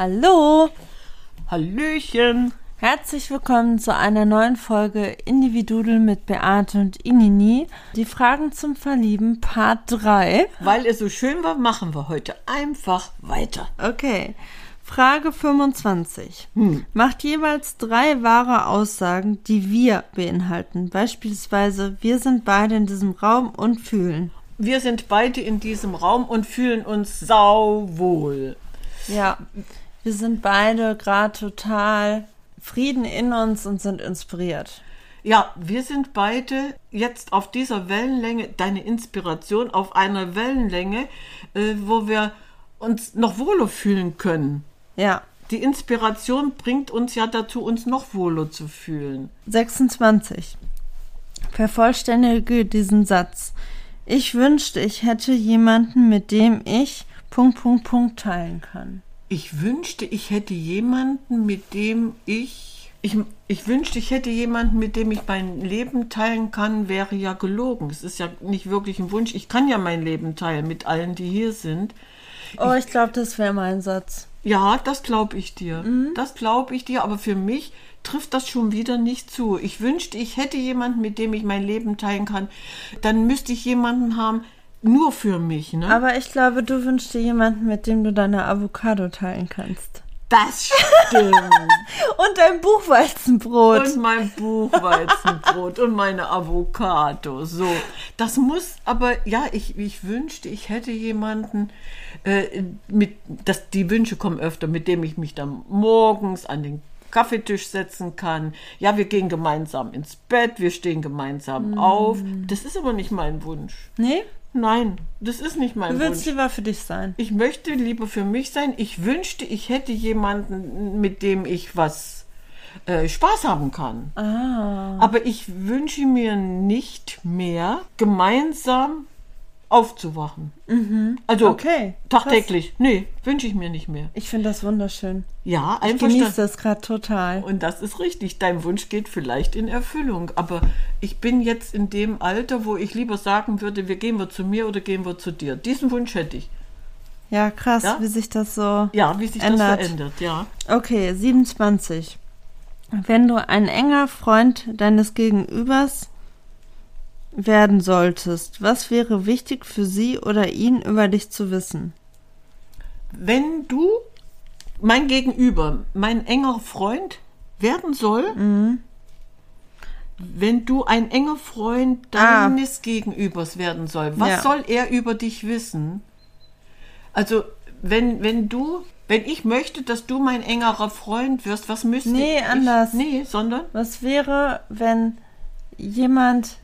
Hallo, Hallöchen. herzlich willkommen zu einer neuen Folge Individudel mit Beate und Inini. Die Fragen zum Verlieben Part 3. Weil es so schön war, machen wir heute einfach weiter. Okay, Frage 25. Hm. Macht jeweils drei wahre Aussagen, die wir beinhalten. Beispielsweise, wir sind beide in diesem Raum und fühlen. Wir sind beide in diesem Raum und fühlen uns sauwohl. Ja, wir sind beide gerade total Frieden in uns und sind inspiriert. Ja, wir sind beide jetzt auf dieser Wellenlänge, deine Inspiration auf einer Wellenlänge, äh, wo wir uns noch wohler fühlen können. Ja, Die Inspiration bringt uns ja dazu, uns noch wohler zu fühlen. 26. Vervollständige diesen Satz. Ich wünschte, ich hätte jemanden, mit dem ich Punkt, Punkt, Punkt teilen kann. Ich wünschte, ich hätte jemanden, mit dem ich. Ich, ich wünschte, ich hätte jemanden, mit dem ich mein Leben teilen kann, wäre ja gelogen. Es ist ja nicht wirklich ein Wunsch. Ich kann ja mein Leben teilen mit allen, die hier sind. Oh, ich glaube, das wäre mein Satz. Ja, das glaube ich dir. Das glaube ich dir, aber für mich trifft das schon wieder nicht zu. Ich wünschte, ich hätte jemanden, mit dem ich mein Leben teilen kann. Dann müsste ich jemanden haben, nur für mich, ne? Aber ich glaube, du wünschst dir jemanden, mit dem du deine Avocado teilen kannst. das stimmt. Und dein Buchweizenbrot. Und mein Buchweizenbrot und meine Avocado. So, das muss, aber ja, ich, ich wünschte, ich hätte jemanden, äh, mit, das, die Wünsche kommen öfter, mit dem ich mich dann morgens an den Kaffeetisch setzen kann. Ja, wir gehen gemeinsam ins Bett, wir stehen gemeinsam auf. Das ist aber nicht mein Wunsch. nee? Nein, das ist nicht mein Du Wunsch. willst lieber für dich sein. Ich möchte lieber für mich sein. Ich wünschte, ich hätte jemanden, mit dem ich was äh, Spaß haben kann. Ah. Aber ich wünsche mir nicht mehr, gemeinsam aufzuwachen. Also Mhm. Okay, tagtäglich. Nee, wünsche ich mir nicht mehr. Ich finde das wunderschön. Ja, Ich einfach genieße das gerade total. und das ist richtig. Dein Wunsch geht vielleicht in Erfüllung. Aber ich bin jetzt in dem Alter, wo ich lieber sagen würde, wir gehen wir zu mir oder gehen wir zu dir. Diesen Wunsch hätte ich. Ja, krass, Ja? wie sich das so. Ja, wie sich Ändert. das verändert, ja. Okay, 27. Wenn du ein enger Freund deines Gegenübers werden solltest, was wäre wichtig für sie oder ihn über dich zu wissen? Wenn du mein Gegenüber, mein enger Freund werden soll, wenn du ein enger Freund Ah. deines Gegenübers werden soll, was Ja. soll er über dich wissen? Also, wenn, wenn du, wenn ich möchte, dass du mein engerer Freund wirst, was müsste Nee, ich? anders. Nee, sondern? Was wäre, wenn jemand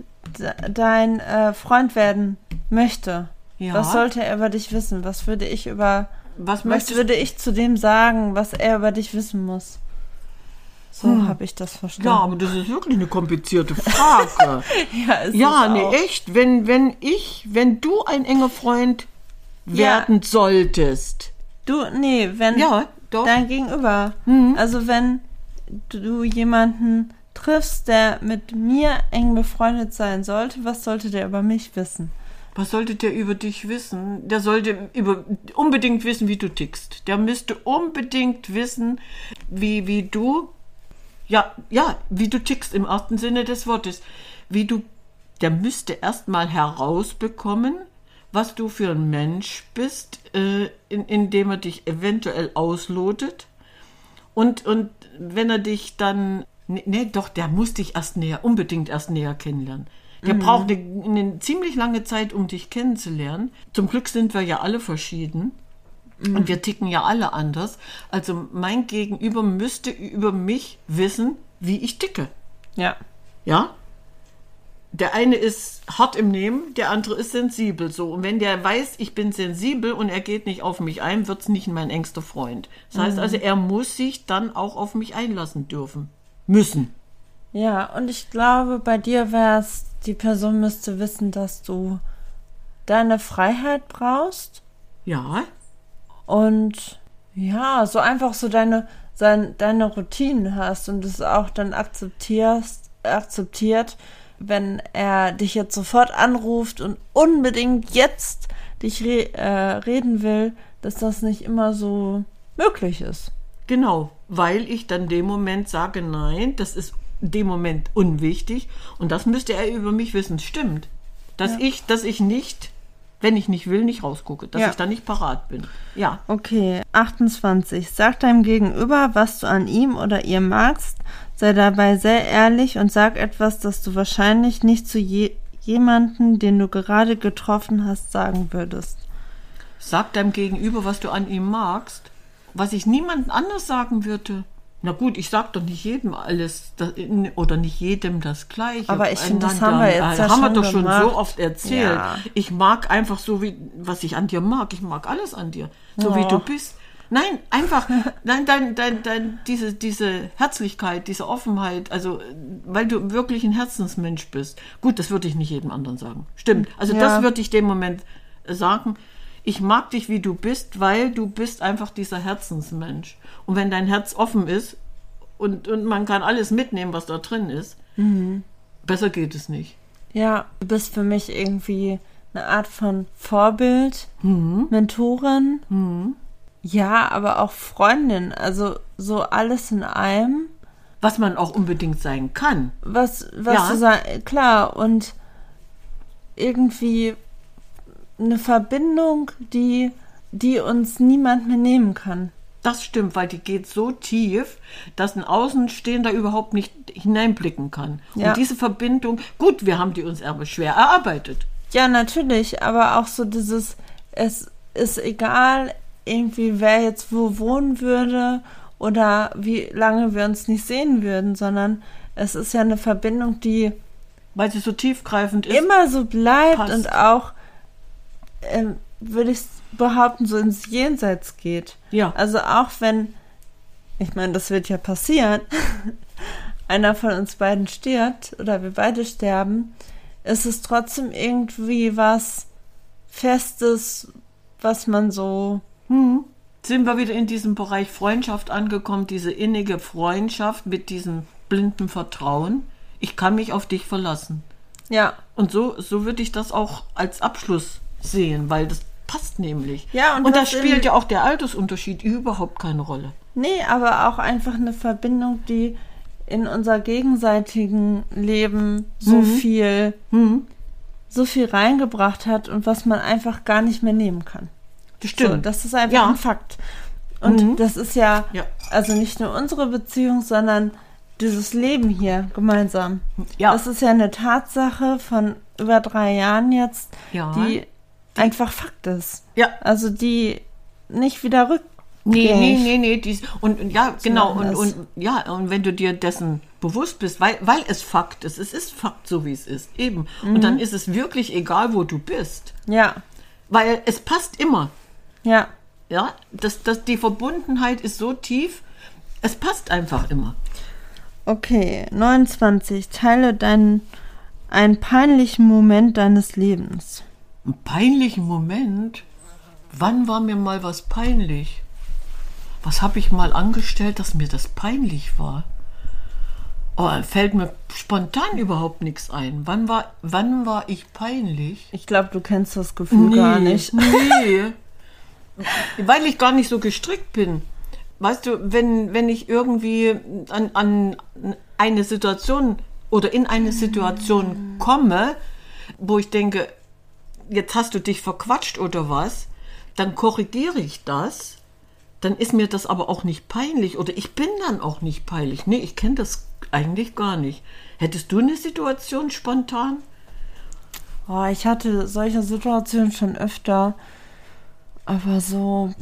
dein äh, Freund werden möchte? Ja. Was sollte er über dich wissen? Was würde ich über Was was würde ich zu dem sagen, was er über dich wissen muss? So habe ich das verstanden. Ja, aber das ist wirklich eine komplizierte Frage. ja, ist Ja, nee, auch. echt. Wenn, wenn ich, wenn du ein enger Freund werden solltest. Du, nee, wenn Ja, doch. dein Gegenüber. Mhm. Also wenn du jemanden triffst, der mit mir eng befreundet sein sollte, was sollte der über mich wissen? Was sollte der über dich wissen? Der sollte über, unbedingt wissen, wie du tickst. Der müsste unbedingt wissen, wie, wie du, ja, ja, wie du tickst im ersten Sinne des Wortes. Wie du, der müsste erstmal herausbekommen, was du für ein Mensch bist, äh, in, indem er dich eventuell auslotet. Und, und wenn er dich dann, nee, nee, doch, der muss dich erst näher, unbedingt erst näher kennenlernen. Der braucht eine, eine ziemlich lange Zeit, um dich kennenzulernen. Zum Glück sind wir ja alle verschieden. Und wir ticken ja alle anders. Also mein Gegenüber müsste über mich wissen, wie ich ticke. Ja. Ja? Der eine ist hart im Nehmen, der andere ist sensibel. So. Und wenn der weiß, ich bin sensibel und er geht nicht auf mich ein, wird es nicht mein engster Freund. Das heißt also, er muss sich dann auch auf mich einlassen dürfen. Müssen. Ja, und ich glaube, bei dir wäre es, die Person müsste wissen, dass du deine Freiheit brauchst Ja, und ja, so einfach so deine, sein, deine Routinen hast und es auch dann akzeptierst, akzeptiert, wenn er dich jetzt sofort anruft und unbedingt jetzt dich re äh, reden will, dass das nicht immer so möglich ist. Genau, weil ich dann dem Moment sage, nein, das ist dem Moment unwichtig und das müsste er über mich wissen. Stimmt. Dass Ja. ich, dass ich nicht, wenn ich nicht will, nicht rausgucke, dass Ja. ich da nicht parat bin. Ja. Okay, 28. Sag deinem Gegenüber, was du an ihm oder ihr magst. Sei dabei sehr ehrlich und sag etwas, das du wahrscheinlich nicht zu je jemanden, den du gerade getroffen hast, sagen würdest. Sag deinem Gegenüber, was du an ihm magst, was ich niemand anders sagen würde. Na gut, ich sag doch nicht jedem alles das, oder nicht jedem das Gleiche. Aber ich finde, das haben wir jetzt Äh, ja haben wir doch schon gemacht. so oft erzählt. Ja. Ich mag einfach so wie was ich an dir mag. Ich mag alles an dir, so wie Oh. du bist. Nein, einfach, nein, dein, dein, dein, diese, diese Herzlichkeit, diese Offenheit, also, weil du wirklich ein Herzensmensch bist. Gut, das würde ich nicht jedem anderen sagen. Stimmt. Also, Ja. das würde ich dem Moment sagen. Ich mag dich, wie du bist, weil du bist einfach dieser Herzensmensch. Und wenn dein Herz offen ist und, und man kann alles mitnehmen, was da drin ist, besser geht es nicht. Ja, du bist für mich irgendwie eine Art von Vorbild, Mentorin. Ja, aber auch Freundin. Also so alles in einem. Was man auch unbedingt sein kann. Was, was Ja. du sagst, klar, und irgendwie eine Verbindung, die, die uns niemand mehr nehmen kann. Das stimmt, weil die geht so tief, dass ein Außenstehender überhaupt nicht hineinblicken kann. Ja. Und diese Verbindung, gut, wir haben die uns aber schwer erarbeitet. Ja, natürlich, aber auch so dieses, es ist egal, irgendwie, wer jetzt wo wohnen würde oder wie lange wir uns nicht sehen würden, sondern es ist ja eine Verbindung, die Weil sie so tiefgreifend ist. immer so bleibt passt. und auch, ähm, würde ich behaupten, so ins Jenseits geht. Ja. Also auch wenn, ich meine, das wird ja passieren, einer von uns beiden stirbt oder wir beide sterben, ist es trotzdem irgendwie was Festes, was man so, Hm. Sind wir wieder in diesem Bereich Freundschaft angekommen, diese innige Freundschaft mit diesem blinden Vertrauen. Ich kann mich auf dich verlassen. ja, Und so, so würde ich das auch als Abschluss sehen, weil das passt nämlich. Ja, und und da spielt ja auch der Altersunterschied überhaupt keine Rolle. nee, aber auch einfach eine Verbindung, die in unser gegenseitigen Leben so viel, so viel reingebracht hat und was man einfach gar nicht mehr nehmen kann. Das So, stimmt. das ist einfach Ja. ein Fakt. Und Mhm. das ist ja, Ja. also nicht nur unsere Beziehung, sondern dieses Leben hier gemeinsam. Ja. Das ist ja eine Tatsache von über drei Jahren jetzt, Ja. die einfach Fakt ist. ja. Also die nicht wieder rück. Nee, nee, nee, nee. Dies, und, und ja, genau. machen Und, und ja, und wenn du dir dessen bewusst bist, weil, weil es Fakt ist, es ist Fakt, so wie es ist, eben. Und Mhm. dann ist es wirklich egal, wo du bist. Ja, Weil es passt immer. ja. Ja, das, das, die Verbundenheit ist so tief, es passt einfach immer. Okay, 29. Teile deinen einen peinlichen Moment deines Lebens. Einen peinlichen Moment? Wann war mir mal was peinlich? Was habe ich mal angestellt, dass mir das peinlich war? Oh, fällt mir spontan überhaupt nichts ein. Wann war, wann war ich peinlich? Ich glaube, du kennst das Gefühl gar nicht. Nee. Weil ich gar nicht so gestrickt bin. Weißt du, wenn, wenn ich irgendwie an, an eine Situation oder in eine Situation komme, wo ich denke, jetzt hast du dich verquatscht oder was, dann korrigiere ich das. Dann ist mir das aber auch nicht peinlich oder ich bin dann auch nicht peinlich. Nee, ich kenne das eigentlich gar nicht. Hättest du eine Situation spontan? Oh, ich hatte solche Situationen schon öfter. Aber so,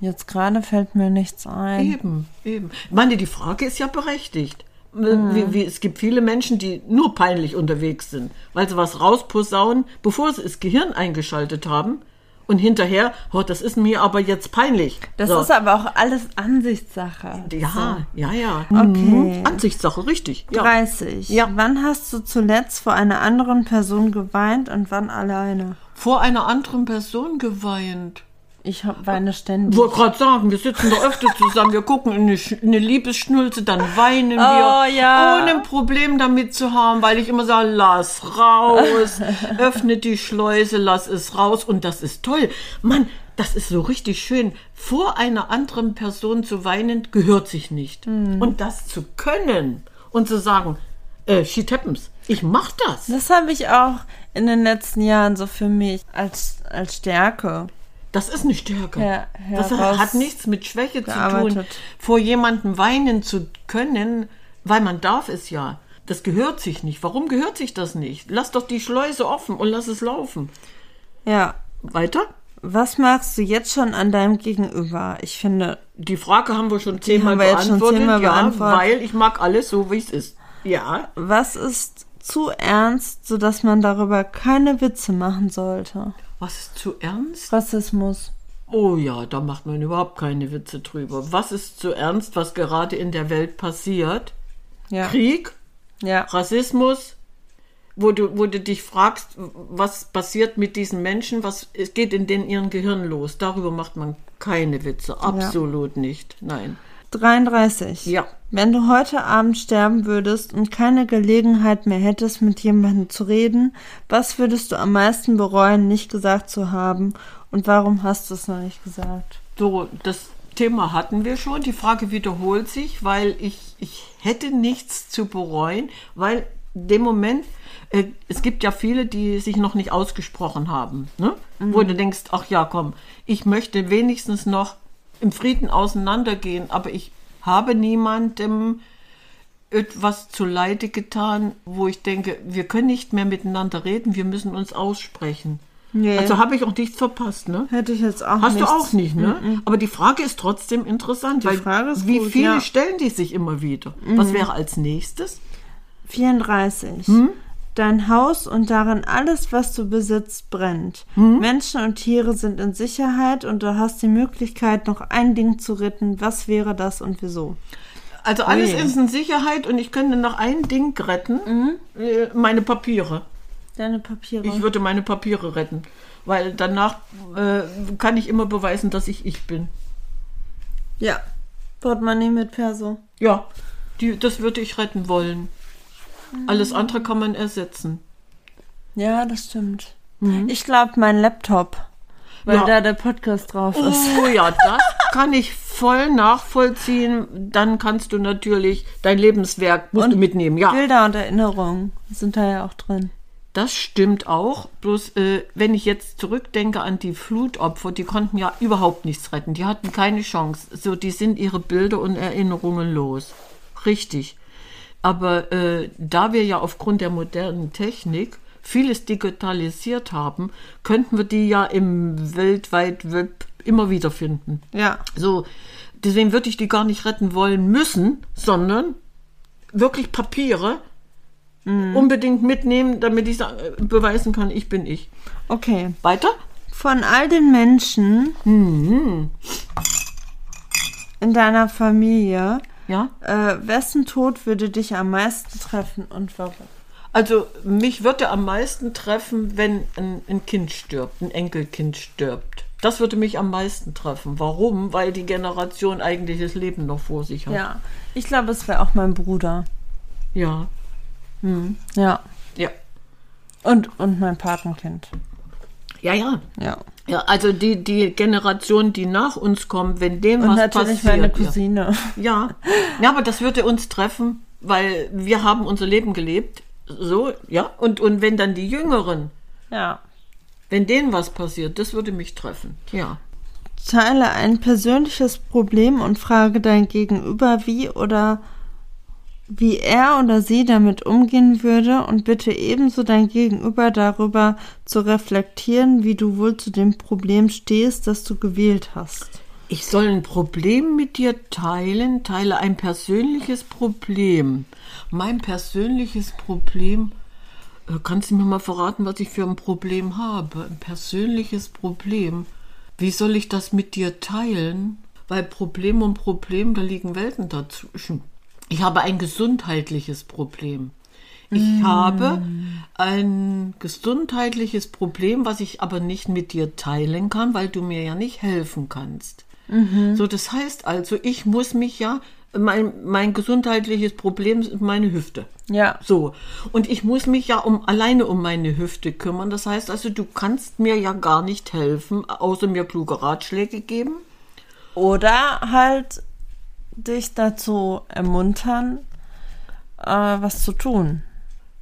jetzt gerade fällt mir nichts ein. Eben, eben. Ich meine, die Frage ist ja berechtigt. Wie, wie, es gibt viele Menschen, die nur peinlich unterwegs sind, weil sie was rausposaunen, bevor sie das Gehirn eingeschaltet haben und hinterher, oh, das ist mir aber jetzt peinlich. Das So. ist aber auch alles Ansichtssache. ja, ja, ja. Okay. Mhm. Ansichtssache, richtig. Ja. 30. Ja. Wann hast du zuletzt vor einer anderen Person geweint und wann alleine? Vor einer anderen Person geweint. Ich hab- weine ständig. wollte gerade sagen, wir sitzen doch öfter zusammen, wir gucken in eine, eine Liebesschnulze, dann weinen Oh, wir, ja. ohne ein Problem damit zu haben, weil ich immer sage, lass raus, öffne die Schleuse, lass es raus und das ist toll. Mann, das ist so richtig schön. Vor einer anderen Person zu weinen, gehört sich nicht. Hm. Und das zu können und zu sagen, äh, shit happens, ich mach das. Das habe ich auch in den letzten Jahren so für mich als, als Stärke. Das ist eine Stärke. Her- das hat nichts mit Schwäche zu tun, gearbeitet. vor jemandem weinen zu können, weil man darf es ja. Das gehört sich nicht. Warum gehört sich das nicht? Lass doch die Schleuse offen und lass es laufen. Ja. Weiter? Was magst du jetzt schon an deinem Gegenüber? Ich finde, Die Frage haben wir schon zehnmal schon beantwortet, zehnmal ja, beantwortet. weil ich mag alles so, wie es ist. Ja, was ist zu ernst, sodass man darüber keine Witze machen sollte? Was ist zu ernst? Rassismus. Oh ja, da macht man überhaupt keine Witze drüber. Was ist zu ernst, was gerade in der Welt passiert? Ja. Krieg? Ja. Rassismus, wo du, wo du dich fragst, was passiert mit diesen Menschen, was es geht in den ihren Gehirn los. Darüber macht man keine Witze, absolut nicht. Nein. 33. Ja. Wenn du heute Abend sterben würdest und keine Gelegenheit mehr hättest, mit jemandem zu reden, was würdest du am meisten bereuen, nicht gesagt zu haben? Und warum hast du es noch nicht gesagt? So, das Thema hatten wir schon. Die Frage wiederholt sich, weil ich, ich hätte nichts zu bereuen, weil dem Moment, äh, es gibt ja viele, die sich noch nicht ausgesprochen haben, ne? wo du denkst, ach ja, komm, ich möchte wenigstens noch im Frieden auseinandergehen, aber ich habe niemandem etwas zu Leide getan, wo ich denke, wir können nicht mehr miteinander reden, wir müssen uns aussprechen. Nee. Also habe ich auch nichts verpasst, ne? Hätte ich jetzt auch Hast nichts. du auch nicht, ne? Aber die Frage ist trotzdem interessant, weil Frage ist wie gut, viele ja. Mhm. stellen die sich immer wieder? Was wäre als nächstes? 34. Hm? Dein Haus und darin alles, was du besitzt, brennt. Hm? Menschen und Tiere sind in Sicherheit und du hast die Möglichkeit, noch ein Ding zu retten. Was wäre das und wieso? Also alles Ui. ist in Sicherheit und ich könnte noch ein Ding retten, Mhm. äh, meine Papiere. Deine Papiere. Ich würde meine Papiere retten, weil danach äh, kann ich immer beweisen, dass ich ich bin. ja. Portemonnaie mit Perso. Ja, die, das würde ich retten wollen. Alles andere kann man ersetzen. Ja, das stimmt. Ich glaube, mein Laptop. Weil Mhm. Ja. da der Podcast drauf ist. Oh ja, das kann ich voll nachvollziehen. Dann kannst du natürlich dein Lebenswerk musst du mitnehmen. Ja, Bilder und Erinnerungen sind da ja auch drin. das stimmt auch. Bloß äh, wenn ich jetzt zurückdenke an die Flutopfer, die konnten ja überhaupt nichts retten. Die hatten keine Chance. So, die sind ihre Bilder und Erinnerungen los. Richtig. Aber äh, da wir ja aufgrund der modernen Technik vieles digitalisiert haben, könnten wir die ja im weltweit Web immer wieder finden. Ja. So, deswegen würde ich die gar nicht retten wollen müssen, sondern wirklich Papiere unbedingt mitnehmen, damit ich beweisen kann, ich bin ich. Okay. Weiter? Von all den Menschen Mhm. in deiner Familie, Ja. äh, wessen Tod würde dich am meisten treffen und warum? Also mich würde am meisten treffen, wenn ein, ein Kind stirbt, ein Enkelkind stirbt. Das würde mich am meisten treffen. Warum? Weil die Generation eigentlich das Leben noch vor sich hat. Ja. Ich glaube, es wäre auch mein Bruder. Ja. Ja. Ja. Und, und mein Patenkind. Ja, ja. Ja. Ja, also die, die Generation, die nach uns kommt, wenn dem Und was natürlich passiert. meine ja. Cousine. Ja. ja, aber das würde uns treffen, weil wir haben unser Leben gelebt. So, ja. Und, und wenn dann die Jüngeren, Ja. wenn denen was passiert, das würde mich treffen. Ja. Teile ein persönliches Problem und frage dein Gegenüber, wie oder wie er oder sie damit umgehen würde und bitte ebenso dein Gegenüber darüber zu reflektieren, wie du wohl zu dem Problem stehst, das du gewählt hast. Ich soll ein Problem mit dir teilen, teile ein persönliches Problem. Mein persönliches Problem, äh, kannst du mir mal verraten, was ich für ein Problem habe? Ein persönliches Problem. Wie soll ich das mit dir teilen? Weil Problem und Problem, da liegen Welten dazwischen. Ich habe ein gesundheitliches Problem. Ich habe ein gesundheitliches Problem, was ich aber nicht mit dir teilen kann, weil du mir ja nicht helfen kannst. So, das heißt also, ich muss mich ja, mein, mein gesundheitliches Problem ist meine Hüfte. Ja. So. Und ich muss mich ja um, alleine um meine Hüfte kümmern. Das heißt also, du kannst mir ja gar nicht helfen, außer mir kluge Ratschläge geben. Oder halt dich dazu ermuntern, äh, was zu tun.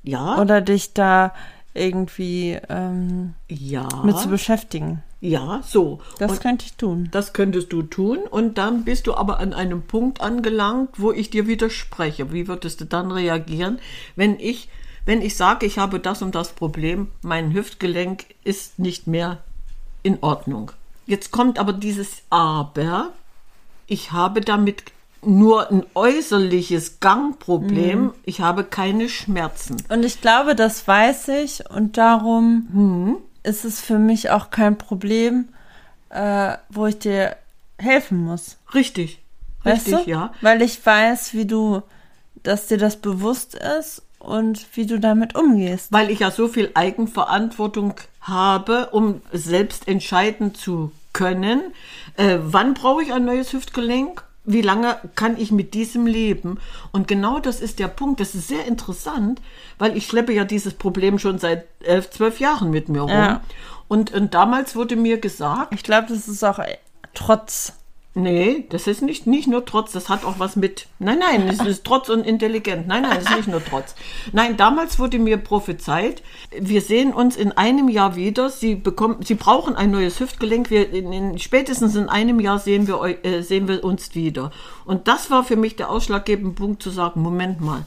Ja. Oder dich da irgendwie ähm, ja. mit zu beschäftigen. Ja, so. Das Und könnte ich tun. das könntest du tun. Und dann bist du aber an einem Punkt angelangt, wo ich dir widerspreche. Wie würdest du dann reagieren, wenn ich, wenn ich sage, ich habe das und das Problem, mein Hüftgelenk ist nicht mehr in Ordnung. Jetzt kommt aber dieses Aber. Ich habe damit nur ein äußerliches Gangproblem. Ich habe keine Schmerzen. Und ich glaube, das weiß ich und darum Hm. ist es für mich auch kein Problem, äh, wo ich dir helfen muss. Richtig. Weißt Richtig, du? ja. Weil ich weiß, wie du, dass dir das bewusst ist und wie du damit umgehst. weil ich ja so viel Eigenverantwortung habe, um selbst entscheiden zu können, äh, wann brauche ich ein neues Hüftgelenk, wie lange kann ich mit diesem leben. Und genau das ist der Punkt. Das ist sehr interessant, weil ich schleppe ja dieses Problem schon seit elf, zwölf Jahren mit mir rum. Ja. Und, und damals wurde mir gesagt, Ich glaube, das ist auch äh, trotz. Nee, das ist nicht, nicht nur Trotz, das hat auch was mit. Nein, nein, es ist Trotz und intelligent. Nein, nein, es ist nicht nur Trotz. Nein, damals wurde mir prophezeit, wir sehen uns in einem Jahr wieder. Sie bekommen, Sie brauchen ein neues Hüftgelenk. Wir in, in, spätestens in einem Jahr sehen wir, äh, sehen wir uns wieder. Und das war für mich der ausschlaggebende Punkt zu sagen, Moment mal,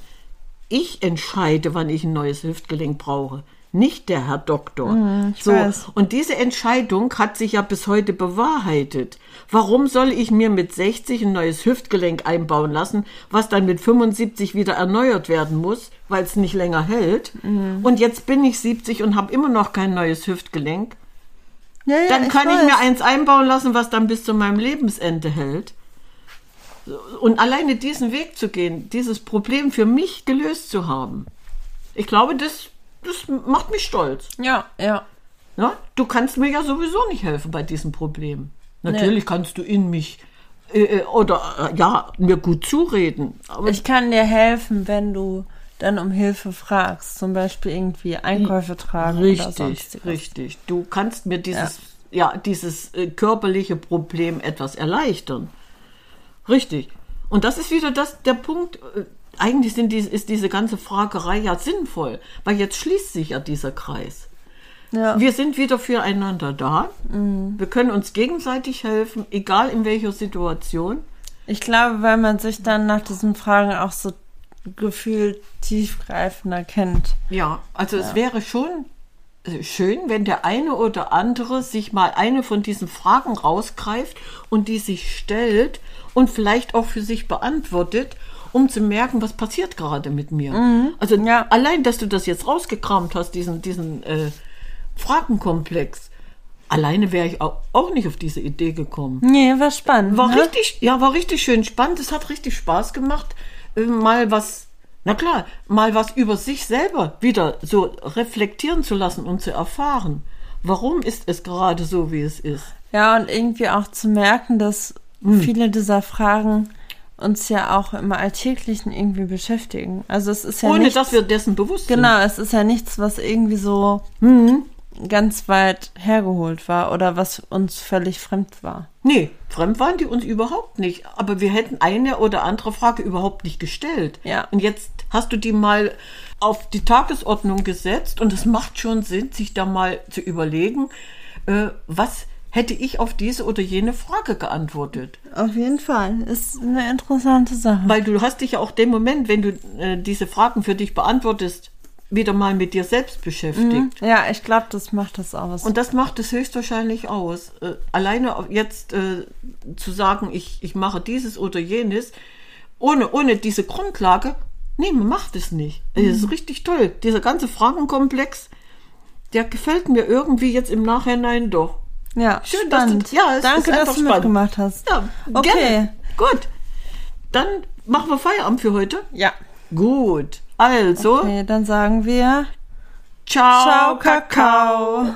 ich entscheide, wann ich ein neues Hüftgelenk brauche. Nicht der Herr Doktor. Mhm, ich so, weiß. und diese Entscheidung hat sich ja bis heute bewahrheitet. Warum soll ich mir mit 60 ein neues Hüftgelenk einbauen lassen, was dann mit 75 wieder erneuert werden muss, weil es nicht länger hält? Mhm. Und jetzt bin ich 70 und habe immer noch kein neues Hüftgelenk. Ja, ja, Dann kann ich weiß. mir eins einbauen lassen, was dann bis zu meinem Lebensende hält. Und alleine diesen Weg zu gehen, dieses Problem für mich gelöst zu haben, ich glaube, das, das macht mich stolz. Ja, ja. Ja? Du kannst mir ja sowieso nicht helfen bei diesem Problem. Natürlich kannst du in mich äh, äh, oder äh, ja mir gut zureden. Aber Ich kann dir helfen, wenn du dann um Hilfe fragst. Zum Beispiel irgendwie Einkäufe tragen oder richtig, sonstiges. richtig. Du kannst mir dieses ja, dieses äh, körperliche Problem etwas erleichtern. Richtig. Und das ist wieder das der Punkt. Eigentlich sind die, ist diese ganze Fragerei ja sinnvoll, weil jetzt schließt sich ja dieser Kreis. Ja. Wir sind wieder füreinander da. Wir können uns gegenseitig helfen, egal in welcher Situation. Ich glaube, weil man sich dann nach diesen Fragen auch so gefühlt tiefgreifender kennt. Ja, also es wäre schon äh, schön, wenn der eine oder andere sich mal eine von diesen Fragen rausgreift und die sich stellt und vielleicht auch für sich beantwortet, um zu merken, was passiert gerade mit mir. Also ja. allein, dass du das jetzt rausgekramt hast, diesen, diesen äh, Fragenkomplex. Alleine wäre ich auch, auch nicht auf diese Idee gekommen. Nee, war spannend. War ne? richtig, ja, war richtig schön spannend. Es hat richtig Spaß gemacht, äh, mal was, na klar, mal was über sich selber wieder so reflektieren zu lassen und zu erfahren. Warum ist es gerade so, wie es ist? Ja, und irgendwie auch zu merken, dass Hm. viele dieser Fragen uns ja auch im Alltäglichen irgendwie beschäftigen. Also es ist ja Ohne nichts, dass wir dessen bewusst genau, es ist ja nichts, was irgendwie so Mhm. ganz weit hergeholt war oder was uns völlig fremd war. sind. Nee, fremd waren die uns überhaupt nicht. Aber wir hätten eine oder andere Frage überhaupt nicht gestellt. Ja. Und jetzt hast du die mal auf die Tagesordnung gesetzt und es macht schon Sinn, sich da mal zu überlegen, äh, was hätte ich auf diese oder jene Frage geantwortet. Auf jeden Fall. Ist eine interessante Sache. Weil du hast dich ja auch dem Moment, wenn du äh, diese Fragen für dich beantwortest, wieder mal mit dir selbst beschäftigt. Ja, ich glaube, das macht das aus. Und das macht es höchstwahrscheinlich aus. Äh, alleine jetzt äh, zu sagen, ich, ich mache dieses oder jenes, ohne, ohne diese Grundlage, nee, man macht es nicht. Das ist richtig toll. Dieser ganze Fragenkomplex, der gefällt mir irgendwie jetzt im Nachhinein doch. Ja, Schön, dass du- spannend. ja, es Danke, dass du spannend. mitgemacht hast. Ja, Okay. gerne. Gut. Dann machen wir Feierabend für heute. Ja. Gut. Also, Okay, dann sagen wir ciao, Ciao, Kakao.